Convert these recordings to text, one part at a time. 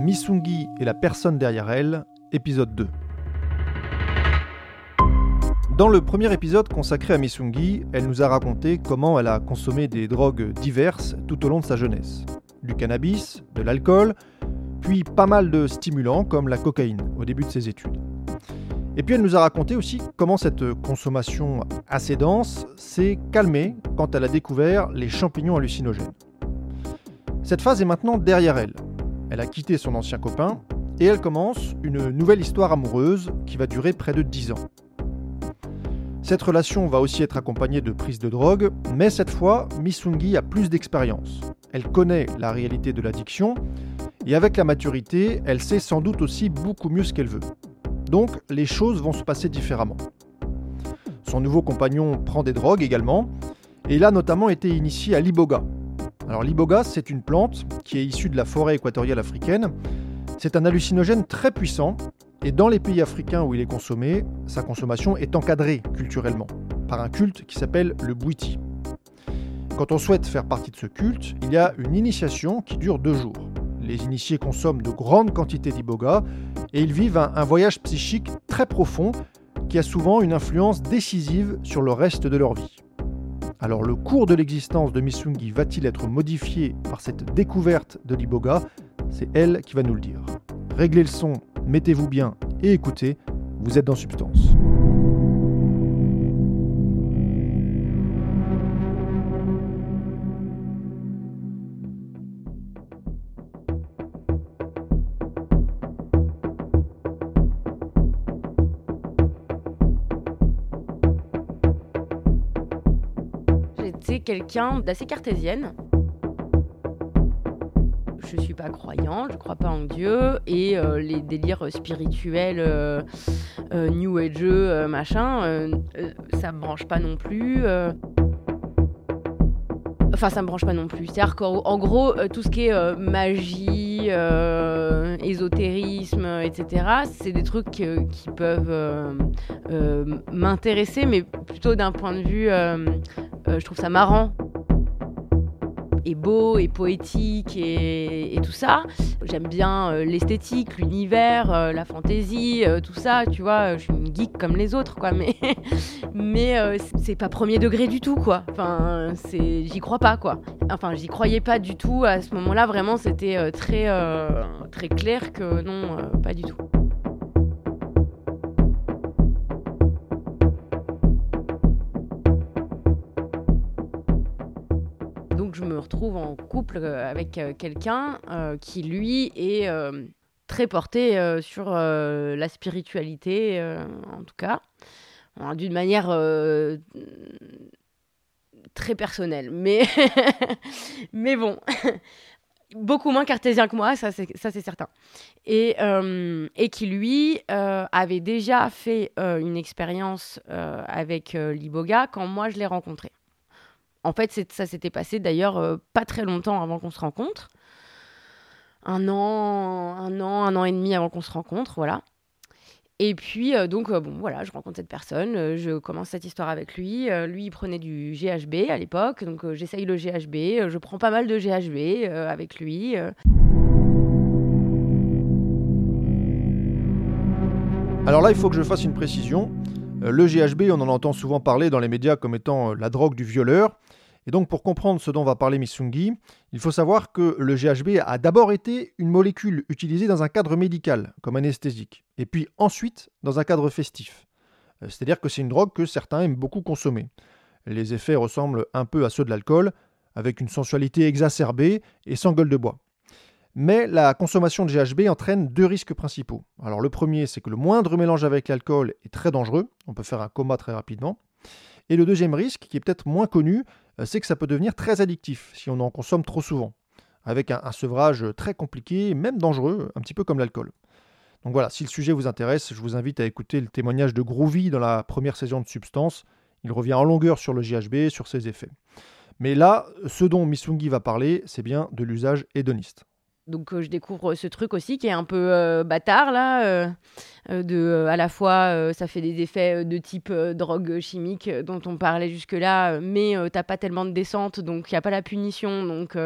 Missungi et la personne derrière elle, épisode 2. Dans le premier épisode consacré à Missungi, elle nous a raconté comment elle a consommé des drogues diverses tout au long de sa jeunesse. Du cannabis, de l'alcool, puis pas mal de stimulants comme la cocaïne au début de ses études. Et puis elle nous a raconté aussi comment cette consommation assez dense s'est calmée quand elle a découvert les champignons hallucinogènes. Cette phase est maintenant derrière elle. Elle a quitté son ancien copain et elle commence une nouvelle histoire amoureuse qui va durer près de 10 ans. Cette relation va aussi être accompagnée de prise de drogue, mais cette fois, Missungi a plus d'expérience. Elle connaît la réalité de l'addiction et avec la maturité, elle sait sans doute aussi beaucoup mieux ce qu'elle veut. Donc les choses vont se passer différemment. Son nouveau compagnon prend des drogues également, et il a notamment été initié à l'iboga. Alors l'iboga, c'est une plante qui est issue de la forêt équatoriale africaine. C'est un hallucinogène très puissant, et dans les pays africains où il est consommé, sa consommation est encadrée culturellement, par un culte qui s'appelle le bouiti. Quand on souhaite faire partie de ce culte, il y a une initiation qui dure deux jours. Les initiés consomment de grandes quantités d'iboga et ils vivent un voyage psychique très profond qui a souvent une influence décisive sur le reste de leur vie. Alors le cours de l'existence de Missungi va-t-il être modifié par cette découverte de l'iboga? C'est elle qui va nous le dire. Réglez le son, mettez-vous bien et écoutez, vous êtes dans Substance. Quelqu'un d'assez cartésienne. Je suis pas croyante, je crois pas en Dieu et euh, les délires spirituels, euh, euh, New Age, machin, ça me branche pas non plus. Enfin, ça me branche pas non plus. C'est-à-dire qu'en en gros, tout ce qui est magie, ésotérisme, etc., c'est des trucs qui peuvent m'intéresser, mais plutôt d'un point de vue, je trouve ça marrant et beau et poétique et, tout ça. J'aime bien euh, l'esthétique, l'univers, euh, la fantaisie, euh, tout ça, tu vois. Je suis une geek comme les autres, quoi, mais, mais euh, c'est pas premier degré du tout, quoi. Enfin, c'est, j'y crois pas, quoi. Enfin, j'y croyais pas du tout à ce moment-là. Vraiment, c'était euh, très, euh, très clair que non, euh, pas du tout. Donc je me retrouve en couple euh, avec euh, quelqu'un euh, qui lui est très porté sur la spiritualité, en tout cas, d'une manière très personnelle. Mais, mais bon, beaucoup moins cartésien que moi, ça c'est, certain. Et, et qui lui avait déjà fait une expérience avec l'iboga quand moi je l'ai rencontré. En fait, ça s'était passé d'ailleurs euh, pas très longtemps avant qu'on se rencontre. Un an, un an, un an et demi avant qu'on se rencontre, voilà. Et puis, euh, donc, euh, bon, voilà, je rencontre cette personne, je commence cette histoire avec lui. Lui, il prenait du GHB à l'époque, donc j'essaye le GHB. je prends pas mal de GHB avec lui. Alors là, il faut que je fasse une précision. Euh, Le GHB, on en entend souvent parler dans les médias comme étant euh, la drogue du violeur. Et donc, pour comprendre ce dont va parler Missungi, il faut savoir que le GHB a d'abord été une molécule utilisée dans un cadre médical, comme anesthésique, et puis ensuite dans un cadre festif. Euh, C'est-à-dire que c'est une drogue que certains aiment beaucoup consommer. Les effets ressemblent un peu à ceux de l'alcool, avec une sensualité exacerbée et sans gueule de bois. Mais la consommation de GHB entraîne deux risques principaux. Alors le premier, c'est que le moindre mélange avec l'alcool est très dangereux, on peut faire un coma très rapidement. Et le deuxième risque, qui est peut-être moins connu, euh, c'est que ça peut devenir très addictif si on en consomme trop souvent, avec un, sevrage très compliqué, même dangereux, un petit peu comme l'alcool. Donc voilà, si le sujet vous intéresse, je vous invite à écouter le témoignage de Groovy dans la première saison de Substance. Il revient en longueur sur le GHB, sur ses effets. Mais là, ce dont Missungi va parler, c'est bien de l'usage hédoniste. Donc euh, je découvre ce truc aussi qui est un peu euh, bâtard là, euh, de à la fois ça fait des effets de type drogue chimique dont on parlait jusque là, mais t'as pas tellement de descente donc y a pas la punition donc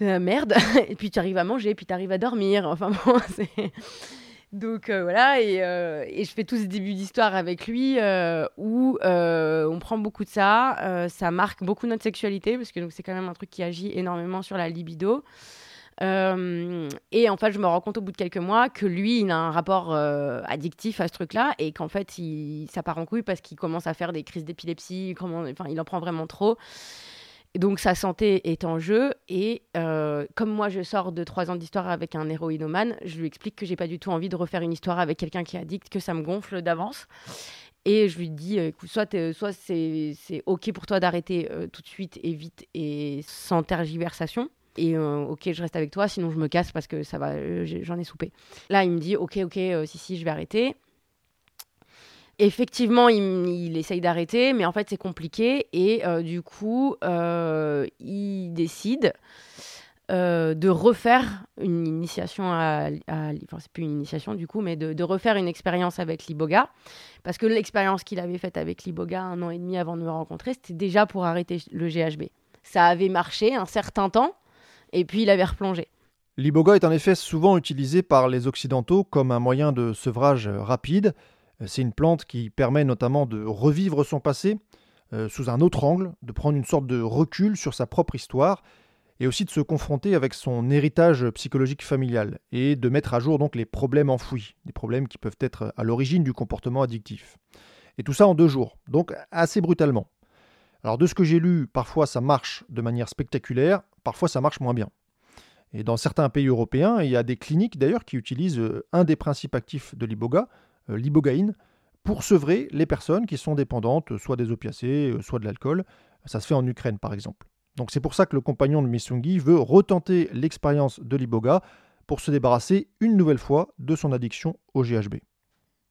merde. et puis tu arrives à manger, puis tu arrives à dormir. Enfin bon, c'est donc voilà, et, et, je fais tout ce début d'histoire avec lui où on prend beaucoup de ça, ça marque beaucoup notre sexualité parce que c'est quand même un truc qui agit énormément sur la libido. Euh, et en fait, je me rends compte au bout de quelques mois que lui, il a un rapport euh, addictif à ce truc-là et qu'en fait, il, ça part en couille parce qu'il commence à faire des crises d'épilepsie, enfin, il en prend vraiment trop. donc sa santé est en jeu et euh, comme moi je sors de trois ans d'histoire avec un héroïnomane, je lui explique que j'ai pas du tout envie de refaire une histoire avec quelqu'un qui est addict, que ça me gonfle d'avance. Et je lui dis, écoute, soit, soit c'est ok pour toi d'arrêter tout de suite et vite et sans tergiversation, et euh, ok je reste avec toi sinon je me casse parce que ça va euh, j'en ai soupé. Là il me dit ok ok euh, si si je vais arrêter. Effectivement il, essaye d'arrêter mais en fait c'est compliqué. Et du coup il décide de refaire une initiation à, enfin c'est plus une initiation du coup mais de, de refaire une expérience avec Liboga. Parce que l'expérience qu'il avait faite avec Liboga un an et demi avant de me rencontrer c'était déjà pour arrêter le GHB ça avait marché un certain temps et puis il avait replongé. L'iboga est en effet souvent utilisé par les Occidentaux comme un moyen de sevrage rapide. C'est une plante qui permet notamment de revivre son passé euh, sous un autre angle, de prendre une sorte de recul sur sa propre histoire et aussi de se confronter avec son héritage psychologique familial et de mettre à jour donc les problèmes enfouis, des problèmes qui peuvent être à l'origine du comportement addictif. Et tout ça en deux jours, donc assez brutalement. Alors de ce que j'ai lu, parfois ça marche de manière spectaculaire, parfois ça marche moins bien. Et dans certains pays européens, il y a des cliniques d'ailleurs qui utilisent euh, un des principes actifs de l'iboga, euh, l'ibogaïne, pour sevrer les personnes qui sont dépendantes soit des opiacés, euh, soit de l'alcool. Ça se fait en Ukraine par exemple. Donc c'est pour ça que le compagnon de Missungi veut retenter l'expérience de l'iboga pour se débarrasser une nouvelle fois de son addiction au GHB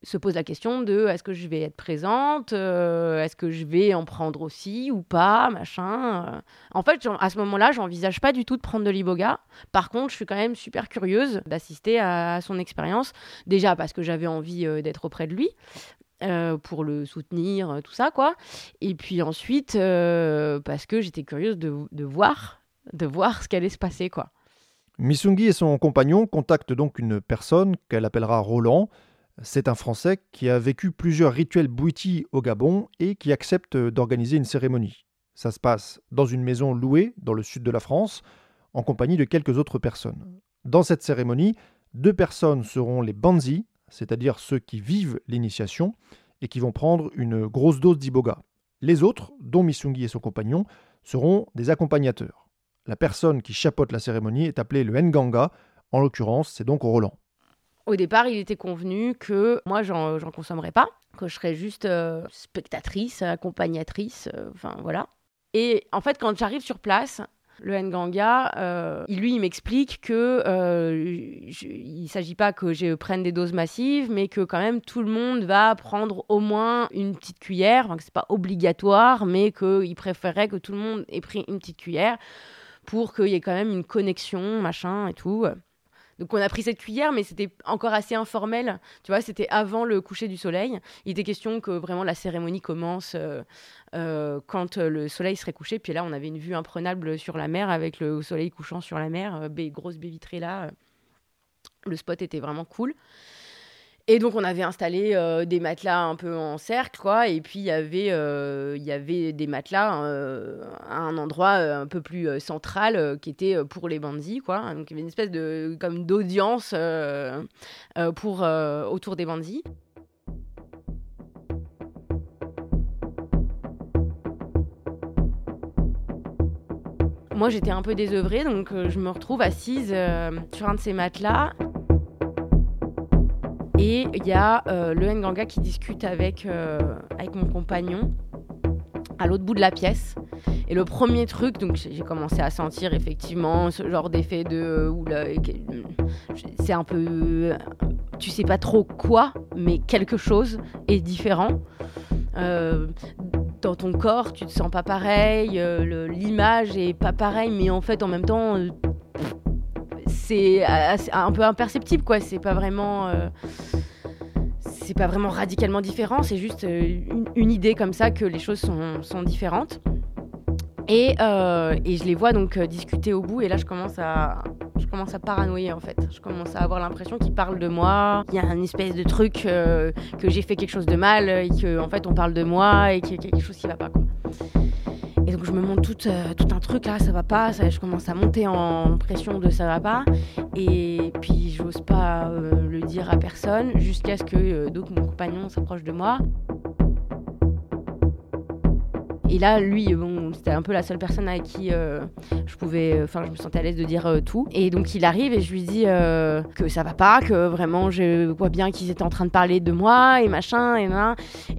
se pose la question de est-ce que je vais être présente, euh, est-ce que je vais en prendre aussi ou pas, machin. Euh. En fait, à ce moment-là, j'envisage pas du tout de prendre de l'iboga. Par contre, je suis quand même super curieuse d'assister à, son expérience. Déjà parce que j'avais envie euh, d'être auprès de lui. pour le soutenir, tout ça, quoi. Et puis ensuite, parce que j'étais curieuse de, voir, de voir ce qu'allait se passer, quoi. Missungi et son compagnon contactent donc une personne qu'elle appellera Roland, c'est un Français qui a vécu plusieurs rituels bouiti au Gabon et qui accepte d'organiser une cérémonie. Ça se passe dans une maison louée dans le sud de la France, en compagnie de quelques autres personnes. Dans cette cérémonie, deux personnes seront les banzi, c'est-à-dire ceux qui vivent l'initiation et qui vont prendre une grosse dose d'iboga. Les autres, dont Missungi et son compagnon, seront des accompagnateurs. La personne qui chapeaute la cérémonie est appelée le Nganga, en l'occurrence c'est donc Roland. Au départ, il était convenu que moi, j'en consommerais pas, que je serais juste euh, spectatrice, accompagnatrice, euh, enfin voilà. Et en fait, quand j'arrive sur place, le Nganga, euh, lui, il m'explique que il s'agit pas que je prenne des doses massives, mais que quand même tout le monde va prendre au moins une petite cuillère, enfin, que c'est pas obligatoire, mais qu'il préférait que tout le monde ait pris une petite cuillère pour qu'il y ait quand même une connexion, machin et tout. Donc on a pris cette cuillère, mais c'était encore assez informel. Tu vois, c'était avant le coucher du soleil. Il était question que vraiment la cérémonie commence euh, euh, quand euh, le soleil serait couché. Puis là, on avait une vue imprenable sur la mer avec le soleil couchant sur la mer, grosse baie vitrée là. Le spot était vraiment cool. Et donc on avait installé euh, des matelas un peu en cercle, quoi. Et puis il y avait, euh, il y avait des matelas euh, à un endroit un peu plus central qui était pour les bandits, quoi. Donc il y avait une espèce de comme d'audience pour autour des bandits. Moi j'étais un peu désœuvrée, donc je me retrouve assise sur un de ces matelas. Et il y a euh, le Nganga qui discute avec, euh, avec mon compagnon à l'autre bout de la pièce. Et le premier truc, donc j'ai commencé à sentir effectivement ce genre d'effet de. C'est un peu tu sais pas trop quoi, mais quelque chose est différent. Euh, dans ton corps, tu te sens pas pareil, euh, l'image est pas pareille, mais en fait, en même temps, euh, c'est un peu imperceptible, quoi. C'est pas vraiment. c'est pas vraiment radicalement différent, c'est juste une, idée comme ça que les choses sont, sont différentes. Et, et, je les vois donc discuter au bout, et là je commence à, je commence à paranoïer en fait. Je commence à avoir l'impression qu'ils parlent de moi. Il y a un espèce de truc euh, que j'ai fait quelque chose de mal et que en fait on parle de moi et qu'il y a quelque chose qui va pas quoi. Et donc je me monte tout, euh, tout un truc là, ça va pas, je commence à monter en pression de ça va pas. Et puis j'ose pas euh, le dire à personne jusqu'à ce que donc mon compagnon s'approche de moi. Et là, lui, c'était un peu la seule personne avec qui euh, je pouvais, euh, enfin, je me sentais à l'aise de dire euh, tout. Et donc, il arrive et je lui dis que ça va pas, que vraiment, je vois bien qu'ils étaient en train de parler de moi et machin et.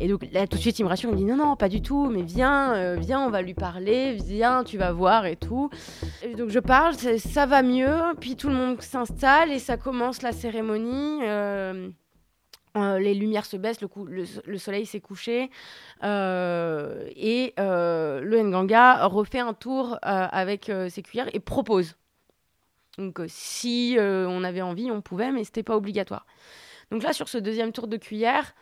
Et donc, là, tout de suite, il me rassure, il me dit non, non, pas du tout, mais viens, viens, on va lui parler, viens, tu vas voir et tout. Et donc, je parle, ça va mieux, puis tout le monde s'installe et ça commence la cérémonie. Euh, les lumières se baissent, le, soleil s'est couché euh, et euh, le Nganga refait un tour avec ses cuillères et propose. Donc si on avait envie, on pouvait, mais c'était pas obligatoire. Donc là, sur ce deuxième tour de cuillère,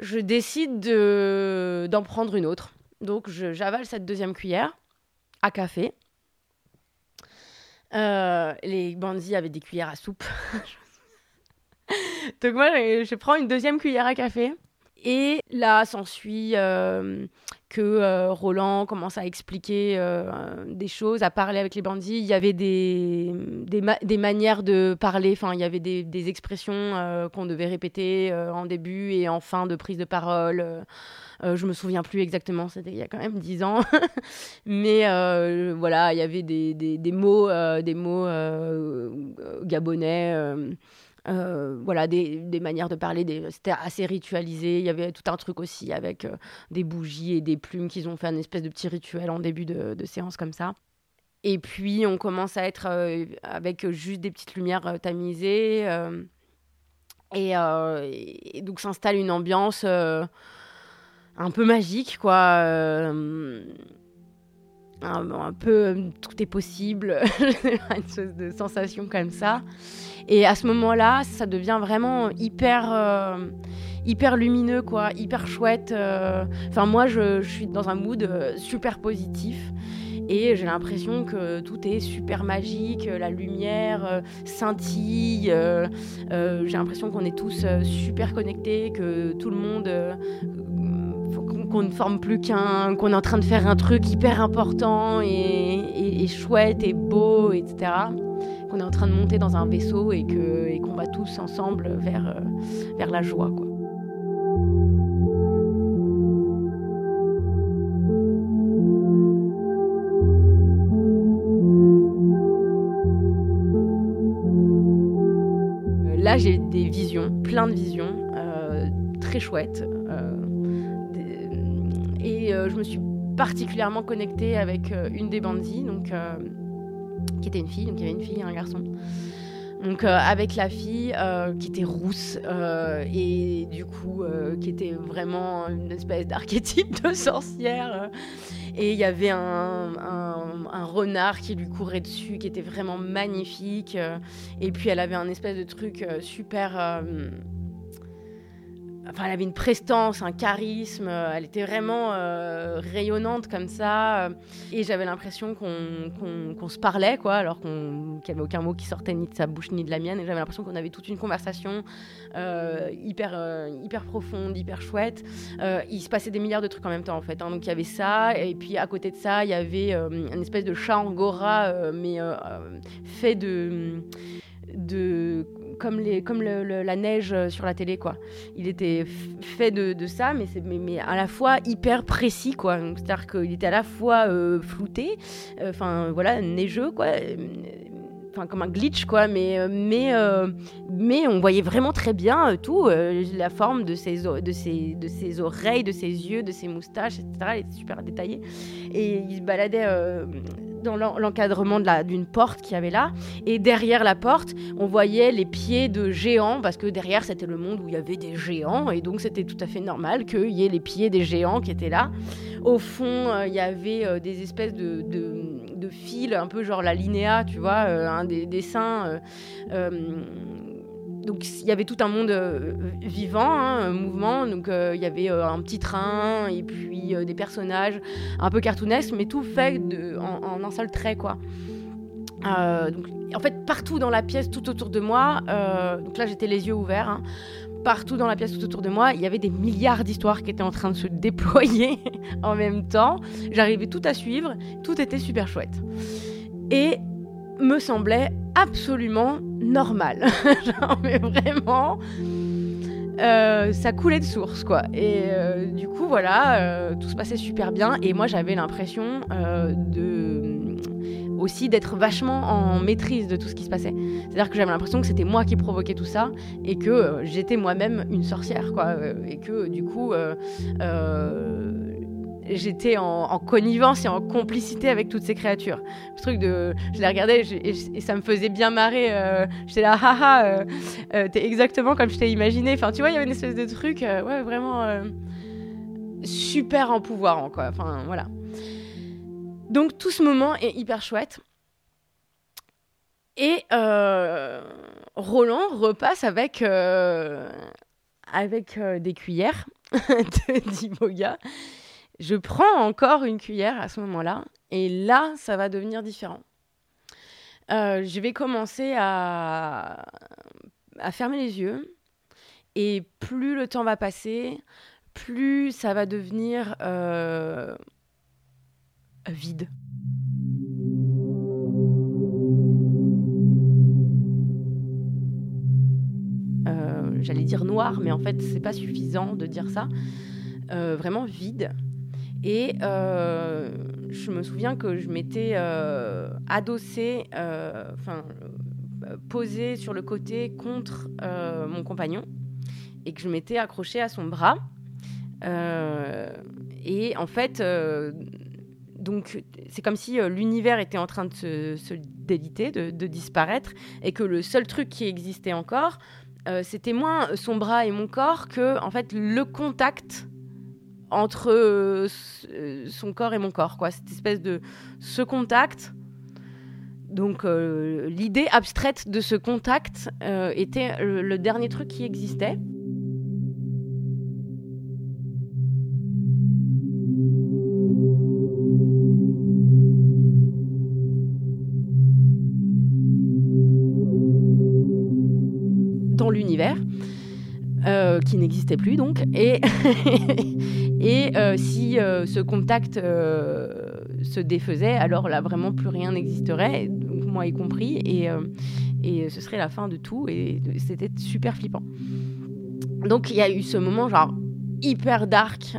je décide d'en prendre une autre. Donc j'avale cette deuxième cuillère à café. les bandits avaient des cuillères à soupe. Donc moi, je prends une deuxième cuillère à café. Et là, s'ensuit euh, que euh, Roland commence à expliquer euh, des choses, à parler avec les bandits. Il y avait des, des, manières de parler, enfin, il y avait des, expressions qu'on devait répéter en début et en fin de prise de parole. je me souviens plus exactement, c'était il y a quand même dix ans. Mais voilà, il y avait des mots, des mots gabonais. Euh, voilà, des, des, manières de parler, c'était assez ritualisé. Il y avait tout un truc aussi avec euh, des bougies et des plumes qu'ils ont fait un espèce de petit rituel en début de, séance comme ça. Et puis on commence à être euh, avec juste des petites lumières tamisées. Et, et, donc s'installe une ambiance un peu magique, quoi. Un, un, peu tout est possible, une sorte de sensation comme ça. Et à ce moment-là, ça devient vraiment hyper, euh, hyper lumineux, quoi, hyper chouette. Euh. Enfin, moi, je, suis dans un mood euh, super positif. Et j'ai l'impression que tout est super magique, la lumière scintille. j'ai l'impression qu'on est tous super connectés, que tout le monde qu'on ne forme plus qu'un, qu'on est en train de faire un truc hyper important et chouette et beau, etc qu'on est en train de monter dans un vaisseau et qu'on va tous ensemble vers, euh, la joie. Euh, là, j'ai des visions, plein de visions, euh, très chouettes. et je me suis particulièrement connectée avec une des bandits, qui était une fille, donc il y avait une fille et un garçon. Donc euh, avec la fille euh, qui était rousse euh, et du coup qui était vraiment une espèce d'archétype de sorcière. Et il y avait un, un, renard qui lui courait dessus, qui était vraiment magnifique. Et puis elle avait un espèce de truc super Enfin, elle avait une prestance, un charisme, euh, elle était vraiment euh, rayonnante comme ça. Euh, et j'avais l'impression qu'on se parlait, quoi, alors qu'il n'y avait aucun mot qui sortait ni de sa bouche ni de la mienne. Et j'avais l'impression qu'on avait toute une conversation hyper, hyper profonde, hyper chouette. il se passait des milliards de trucs en même temps, en fait. Hein. Donc il y avait ça, et puis à côté de ça, il y avait une espèce de chat angora, mais fait de de comme, les, comme la neige euh, sur la télé, quoi. Il était fait de, ça, mais, mais, mais, à la fois hyper précis, quoi. C'est-à-dire qu'il était à la fois euh, flouté, euh, enfin voilà, neigeux, quoi, enfin comme un glitch quoi, mais euh, mais euh, mais on voyait vraiment très bien euh, tout, la forme de ses de ses de ses oreilles, de ses yeux, de ses moustaches, etc. Elle était super détaillée et il se baladait dans l'encadrement d'une porte qu'il y avait là. Et derrière la porte, on voyait les pieds de géants, parce que derrière, c'était le monde où il y avait des géants, et donc c'était tout à fait normal qu'il y ait les pieds des géants qui étaient là. Au fond, il y avait des espèces de de fil, un peu genre la linéa, tu vois, euh, des dessins. Euh, euh, donc il y avait tout un monde vivant, hein, mouvement. Donc il y avait un petit train et puis des personnages un peu cartoonesques, mais tout fait en, un seul trait, quoi. en fait, partout dans la pièce, tout autour de moi, donc là j'étais les yeux ouverts, hein, partout dans la pièce, tout autour de moi, il y avait des milliards d'histoires qui étaient en train de se déployer en même temps. J'arrivais tout à suivre, tout était super chouette. Et me semblait absolument normal. Genre, mais vraiment, euh, ça coulait de source, quoi. Et euh, du coup, voilà, euh, tout se passait super bien. Et moi, j'avais l'impression de aussi d'être vachement en maîtrise de tout ce qui se passait. C'est-à-dire que j'avais l'impression que c'était moi qui provoquais tout ça et que j'étais moi-même une sorcière, quoi. Et que du coup, j'étais en, connivence et en complicité avec toutes ces créatures. Truc de. Je les regardais et, ça me faisait bien marrer. J'étais là, haha, t'es exactement comme je t'ai imaginé. Enfin, tu vois, il y avait une espèce de truc, ouais, vraiment super en pouvoir, quoi. Enfin, voilà. Donc tout ce moment est hyper chouette. Et euh, Roland repasse avec, euh, avec euh, des cuillères de Dimoga. Je prends encore une cuillère à ce moment-là. Et là, ça va devenir différent. je vais commencer à, fermer les yeux. Et plus le temps va passer, plus ça va devenir vide. Euh, j'allais dire noir, mais en fait, c'est pas suffisant de dire ça. Euh, vraiment vide. Et euh, je me souviens que je m'étais adossée, enfin, posée sur le côté contre mon compagnon et que je m'étais accrochée à son bras. et en fait, donc c'est comme si euh, l'univers était en train de se, déliter, de, disparaître, et que le seul truc qui existait encore, euh, c'était moins son bras et mon corps que en fait le contact entre euh, son corps et mon corps, quoi. Cette espèce de ce contact. Donc l'idée abstraite de ce contact était le dernier truc qui existait. Euh, qui n'existait plus donc. Et, et euh, si euh, ce contact se défaisait, alors là vraiment plus rien n'existerait, moi y compris, et, et ce serait la fin de tout, et c'était super flippant. Donc il y a eu ce moment genre hyper dark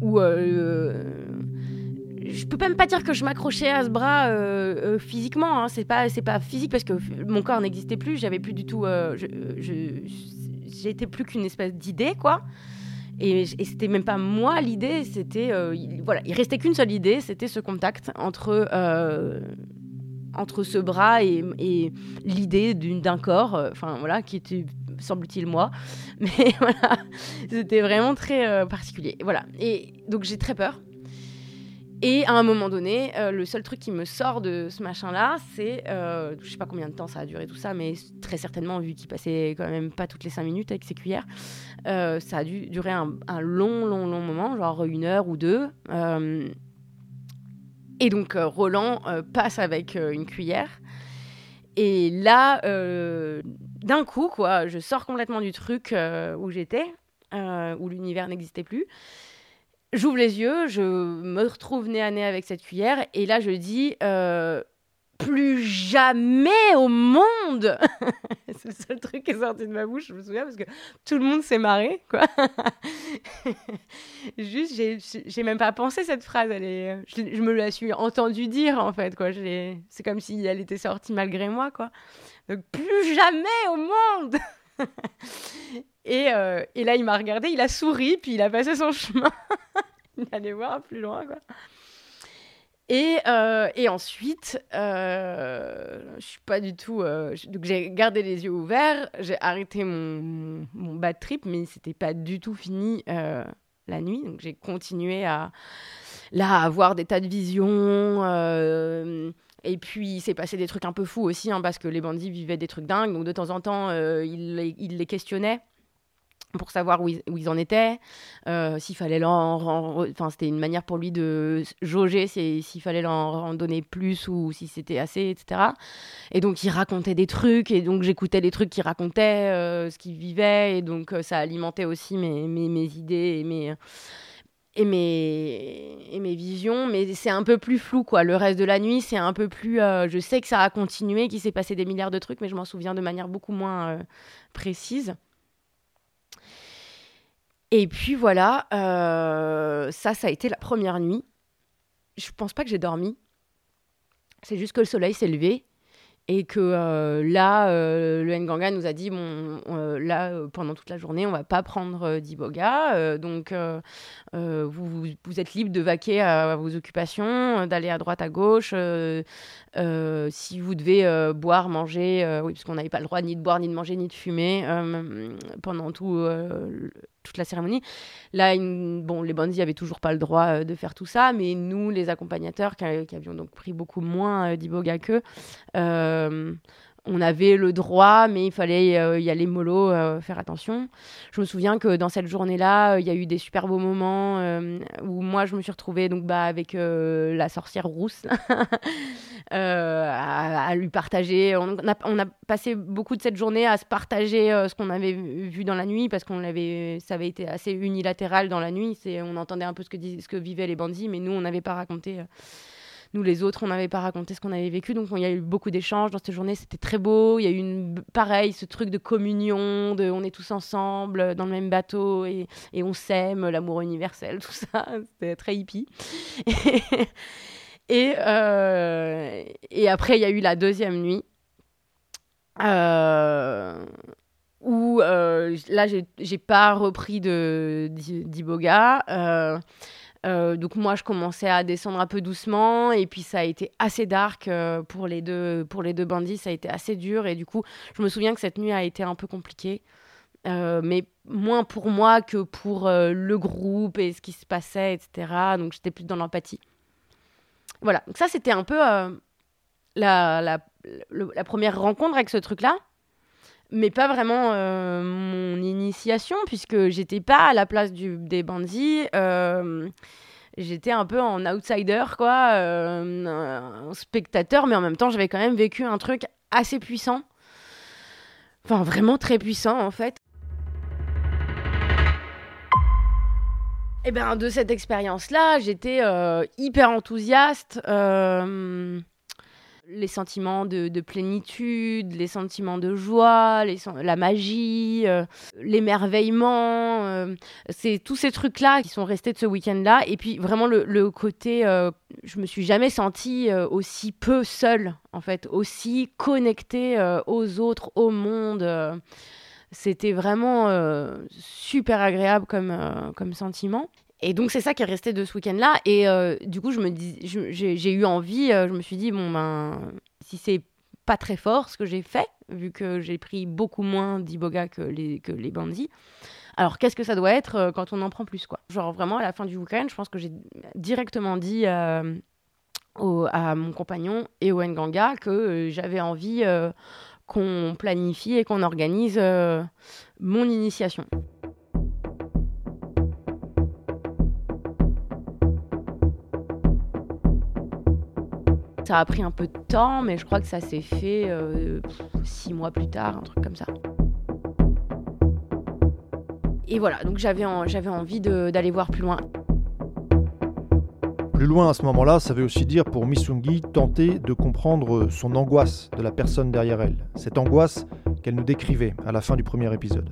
où je peux même pas dire que je m'accrochais à ce bras physiquement. Hein. C'est pas c'est pas physique parce que mon corps n'existait plus. J'avais plus du tout. j'étais plus qu'une espèce d'idée, quoi. Et, c'était même pas moi l'idée, c'était euh, il, voilà, il restait qu'une seule idée, c'était ce contact entre euh, entre ce bras et, et l'idée d'un corps, euh, enfin voilà, qui était semble-t-il moi, mais voilà, c'était vraiment très particulier. Voilà, et donc j'ai très peur. Et à un moment donné, euh, le seul truc qui me sort de ce machin-là, c'est, euh, je sais pas combien de temps ça a duré tout ça, mais très certainement, vu qu'il passait quand même pas toutes les cinq minutes avec ses cuillères, euh, ça a dû durer un, long, long, long moment, genre une heure ou deux. Euh, et donc Roland passe avec une cuillère. Et là, d'un coup, quoi, je sors complètement du truc où j'étais, où l'univers n'existait plus. J'ouvre les yeux, je me retrouve nez à nez avec cette cuillère, et là je dis euh, plus jamais au monde c'est le seul truc qui est sorti de ma bouche, je me souviens, parce que tout le monde s'est marré, quoi. Juste, j'ai même pas pensé cette phrase. Je, me la suis entendue dire, en fait. C'est comme si elle était sortie malgré moi. Donc, plus jamais au monde et, euh, et là, il m'a regardé, il a souri, puis il a passé son chemin. il allait voir plus loin, quoi. Et, euh, et, ensuite, euh, je suis pas du tout. Euh, donc j'ai gardé les yeux ouverts, j'ai arrêté mon, mon, bad trip, mais c'était pas du tout fini la nuit. Donc j'ai continué à là avoir des tas de visions. et puis il s'est passé des trucs un peu fous aussi, hein, parce que les bandits vivaient des trucs dingues. Donc de temps en temps, ils, ils les questionnaient pour savoir où ils, en étaient, euh, s'il fallait leur enfin c'était une manière pour lui de jauger s'il fallait leur en donner plus ou si c'était assez, etc. Et donc il racontait des trucs et donc j'écoutais les trucs qu'il racontait, euh, ce qu'il vivait et donc euh, ça alimentait aussi mes, mes, mes, idées et mes et mes, et mes visions, mais c'est un peu plus flou, quoi. Le reste de la nuit, c'est un peu plus... je sais que ça a continué, qu'il s'est passé des milliards de trucs, mais je m'en souviens de manière beaucoup moins précise. Et puis voilà, euh, ça, ça a été la première nuit. Je pense pas que j'ai dormi. C'est juste que le soleil s'est levé et que euh, là, euh, le Nganga nous a dit bon, là, pendant toute la journée, on va pas prendre d'Iboga, donc vous, vous, êtes libre de vaquer à, vos occupations, d'aller à droite, à gauche. si vous devez boire, manger, oui, parce qu'on n'avait pas le droit ni de boire, ni de manger, ni de fumer pendant tout, toute la cérémonie. Là, bon, les bandits avaient toujours pas le droit de faire tout ça, mais nous, les accompagnateurs, qui, avions donc pris beaucoup moins d'Iboga qu'eux, euh, on avait le droit, mais il fallait euh, y aller mollo, euh, faire attention. Je me souviens que dans cette journée-là, il y a eu des super beaux moments où moi, je me suis retrouvée donc, bah, avec la sorcière rousse à, lui partager. On a, passé beaucoup de cette journée à se partager ce qu'on avait vu dans la nuit parce qu'on ça avait été assez unilatéral dans la nuit. On entendait un peu ce que, ce que vivaient les bandits, mais nous, on n'avait pas raconté nous, les autres, on n'avait pas raconté ce qu'on avait vécu. Donc, il y a eu beaucoup d'échanges dans cette journée. C'était très beau. Il y a eu pareil, ce truc de communion, de on est tous ensemble euh, dans le même bateau et, on s'aime, l'amour universel, tout ça. C'était très hippie. et, euh, et après, il y a eu la deuxième nuit. Euh, où là, j'ai pas repris d'Iboga. Donc moi, je commençais à descendre un peu doucement et puis ça a été assez dark euh, pour, les deux, pour les deux bandits, ça a été assez dur et du coup, je me souviens que cette nuit a été un peu compliquée, euh, mais moins pour moi que pour le groupe et ce qui se passait, etc. Donc j'étais plus dans l'empathie. Voilà, donc ça c'était un peu la, la, la, première rencontre avec ce truc-là mais pas vraiment euh, mon initiation puisque j'étais pas à la place des bandits. Euh, j'étais un peu en outsider, quoi, euh, un spectateur, mais en même temps, j'avais quand même vécu un truc assez puissant. Enfin, vraiment très puissant, en fait. Et eh bien, de cette expérience-là, j'étais hyper enthousiaste les sentiments de, plénitude, les sentiments de joie, la magie, euh, l'émerveillement. Euh, c'est tous ces trucs-là qui sont restés de ce week-end-là. Et puis vraiment le, côté, euh, je me suis jamais sentie aussi peu seule, en fait, aussi connectée aux autres, au monde. C'était vraiment super agréable comme, comme sentiment. Et donc, c'est ça qui est resté de ce week-end-là. Et euh, du coup, je me dis, j'ai eu envie, euh, je me suis dit, bon, ben, si c'est pas très fort ce que j'ai fait, vu que j'ai pris beaucoup moins d'Iboga que les, que les bandits, alors qu'est-ce que ça doit être euh, quand on en prend plus, quoi? Genre, vraiment, à la fin du week-end, je pense que j'ai directement dit à mon compagnon et au Nganga que j'avais envie qu'on planifie et qu'on organise mon initiation. Ça a pris un peu de temps, mais je crois que ça s'est fait euh, six mois plus tard, un truc comme ça. Et voilà, donc j'avais envie d'aller voir plus loin. Plus loin à ce moment-là, ça veut aussi dire pour Missungi tenter de comprendre son angoisse de la personne derrière elle. Cette angoisse qu'elle nous décrivait à la fin du premier épisode.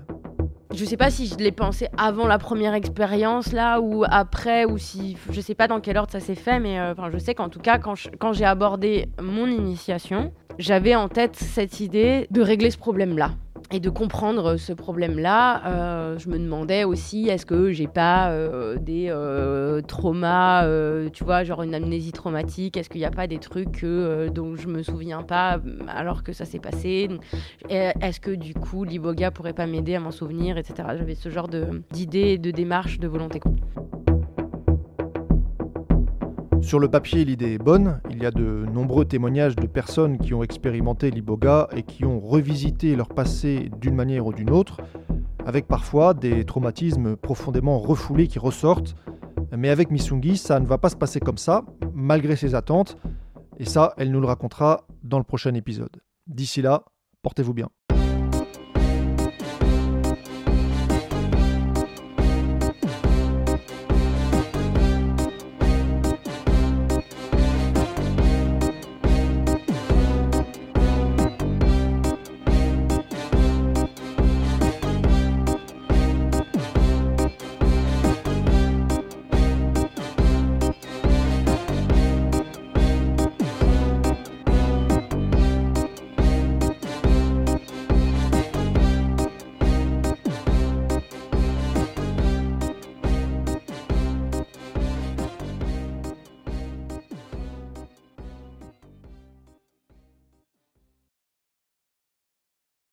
Je sais pas si je l'ai pensé avant la première expérience là ou après ou si je sais pas dans quel ordre ça s'est fait mais euh, je sais qu'en tout cas quand j'ai abordé mon initiation, j'avais en tête cette idée de régler ce problème là et de comprendre ce problème là. Euh, je me demandais aussi est-ce que j'ai pas euh, des euh, traumas, euh, tu vois, genre une amnésie traumatique, est-ce qu'il n'y a pas des trucs euh, dont je me souviens pas alors que ça s'est passé? Est-ce que du coup l'iboga pourrait pas m'aider à m'en souvenir, etc. J'avais ce genre de- d'idées, de démarches, de volonté. Sur le papier, l'idée est bonne. Il y a de nombreux témoignages de personnes qui ont expérimenté l'iboga et qui ont revisité leur passé d'une manière ou d'une autre, avec parfois des traumatismes profondément refoulés qui ressortent. Mais avec Missungi, ça ne va pas se passer comme ça, malgré ses attentes. Et ça, elle nous le racontera dans le prochain épisode. D'ici là, portez-vous bien.